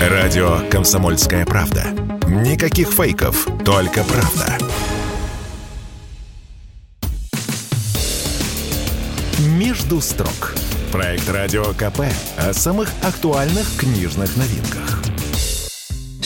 Радио «Комсомольская правда». Никаких фейков, только правда. «Между строк». Проект «Радио КП» о самых актуальных книжных новинках.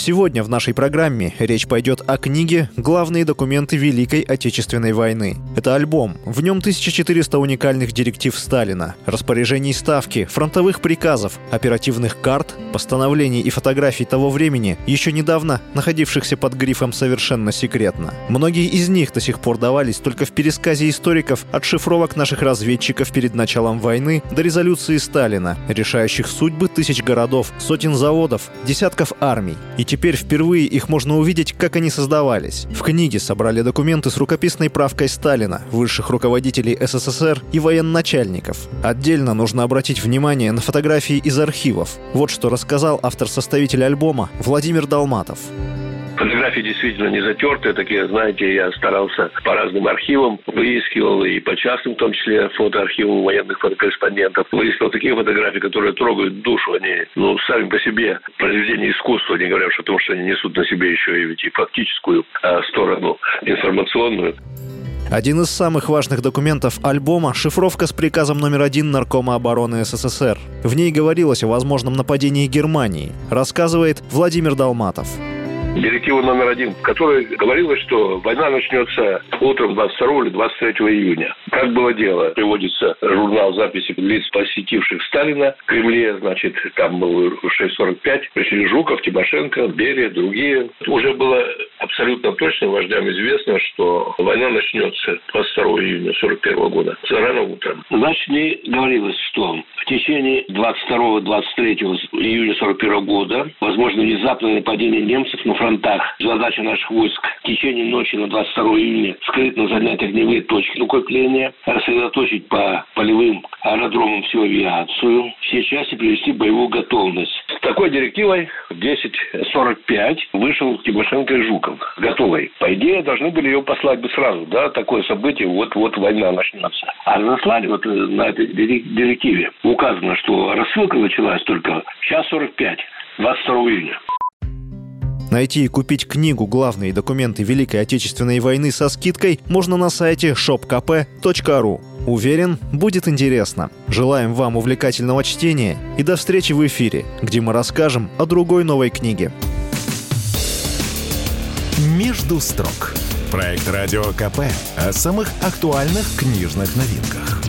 Сегодня в нашей программе речь пойдет о книге «Главные документы Великой Отечественной войны». Это альбом. В нем 1400 уникальных директив Сталина, распоряжений ставки, фронтовых приказов, оперативных карт, постановлений и фотографий того времени, еще недавно находившихся под грифом «совершенно секретно». Многие из них до сих пор давались только в пересказе историков от шифровок наших разведчиков перед началом войны до резолюции Сталина, решающих судьбы тысяч городов, сотен заводов, десятков армий. И теперь впервые их можно увидеть, как они создавались. В книге собрали документы с рукописной правкой Сталина, высших руководителей СССР и военачальников. Отдельно нужно обратить внимание на фотографии из архивов. Вот что рассказал автор-составитель альбома Владимир Долматов. Фотографии действительно не затертые, такие, знаете, я старался по разным архивам, выискивал и по частным, в том числе, фотоархивам военных фотокорреспондентов. Выискивал такие фотографии, которые трогают душу. Они, ну, сами по себе произведения искусства, не говоря уж о том, что они несут на себе еще и, ведь и фактическую а, сторону информационную. Один из самых важных документов альбома – шифровка с приказом номер один Наркома обороны СССР. В ней говорилось о возможном нападении Германии, рассказывает Владимир Долматов директива номер один, в которой говорилось, что война начнется утром 22 или 23 июня. Как было дело? Приводится журнал записи лиц, посетивших Сталина в Кремле, значит, там был 6.45, пришли Жуков, Тимошенко, Берия, другие. Уже было абсолютно точно вождям известно, что война начнется 22 июня 41 года, рано утром. Значит, не говорилось, что в течение 22-23 июня 41 года возможно внезапное нападение немцев на фронтах. Задача наших войск в течение ночи на 22 июня скрытно занять огневые точки укрепления, рассредоточить по полевым аэродромам всю авиацию, все части привести в боевую готовность. С такой директивой в 10.45 вышел Тимошенко и Жуков. Готовой. По идее, должны были ее послать бы сразу, да, такое событие, вот-вот война начнется. А разослали вот на этой директиве. Указано, что рассылка началась только час 45, 22 июня. Найти и купить книгу «Главные документы Великой Отечественной войны» со скидкой можно на сайте shopkp.ru. Уверен, будет интересно. Желаем вам увлекательного чтения и до встречи в эфире, где мы расскажем о другой новой книге. «Между строк» – проект «Радио КП» о самых актуальных книжных новинках.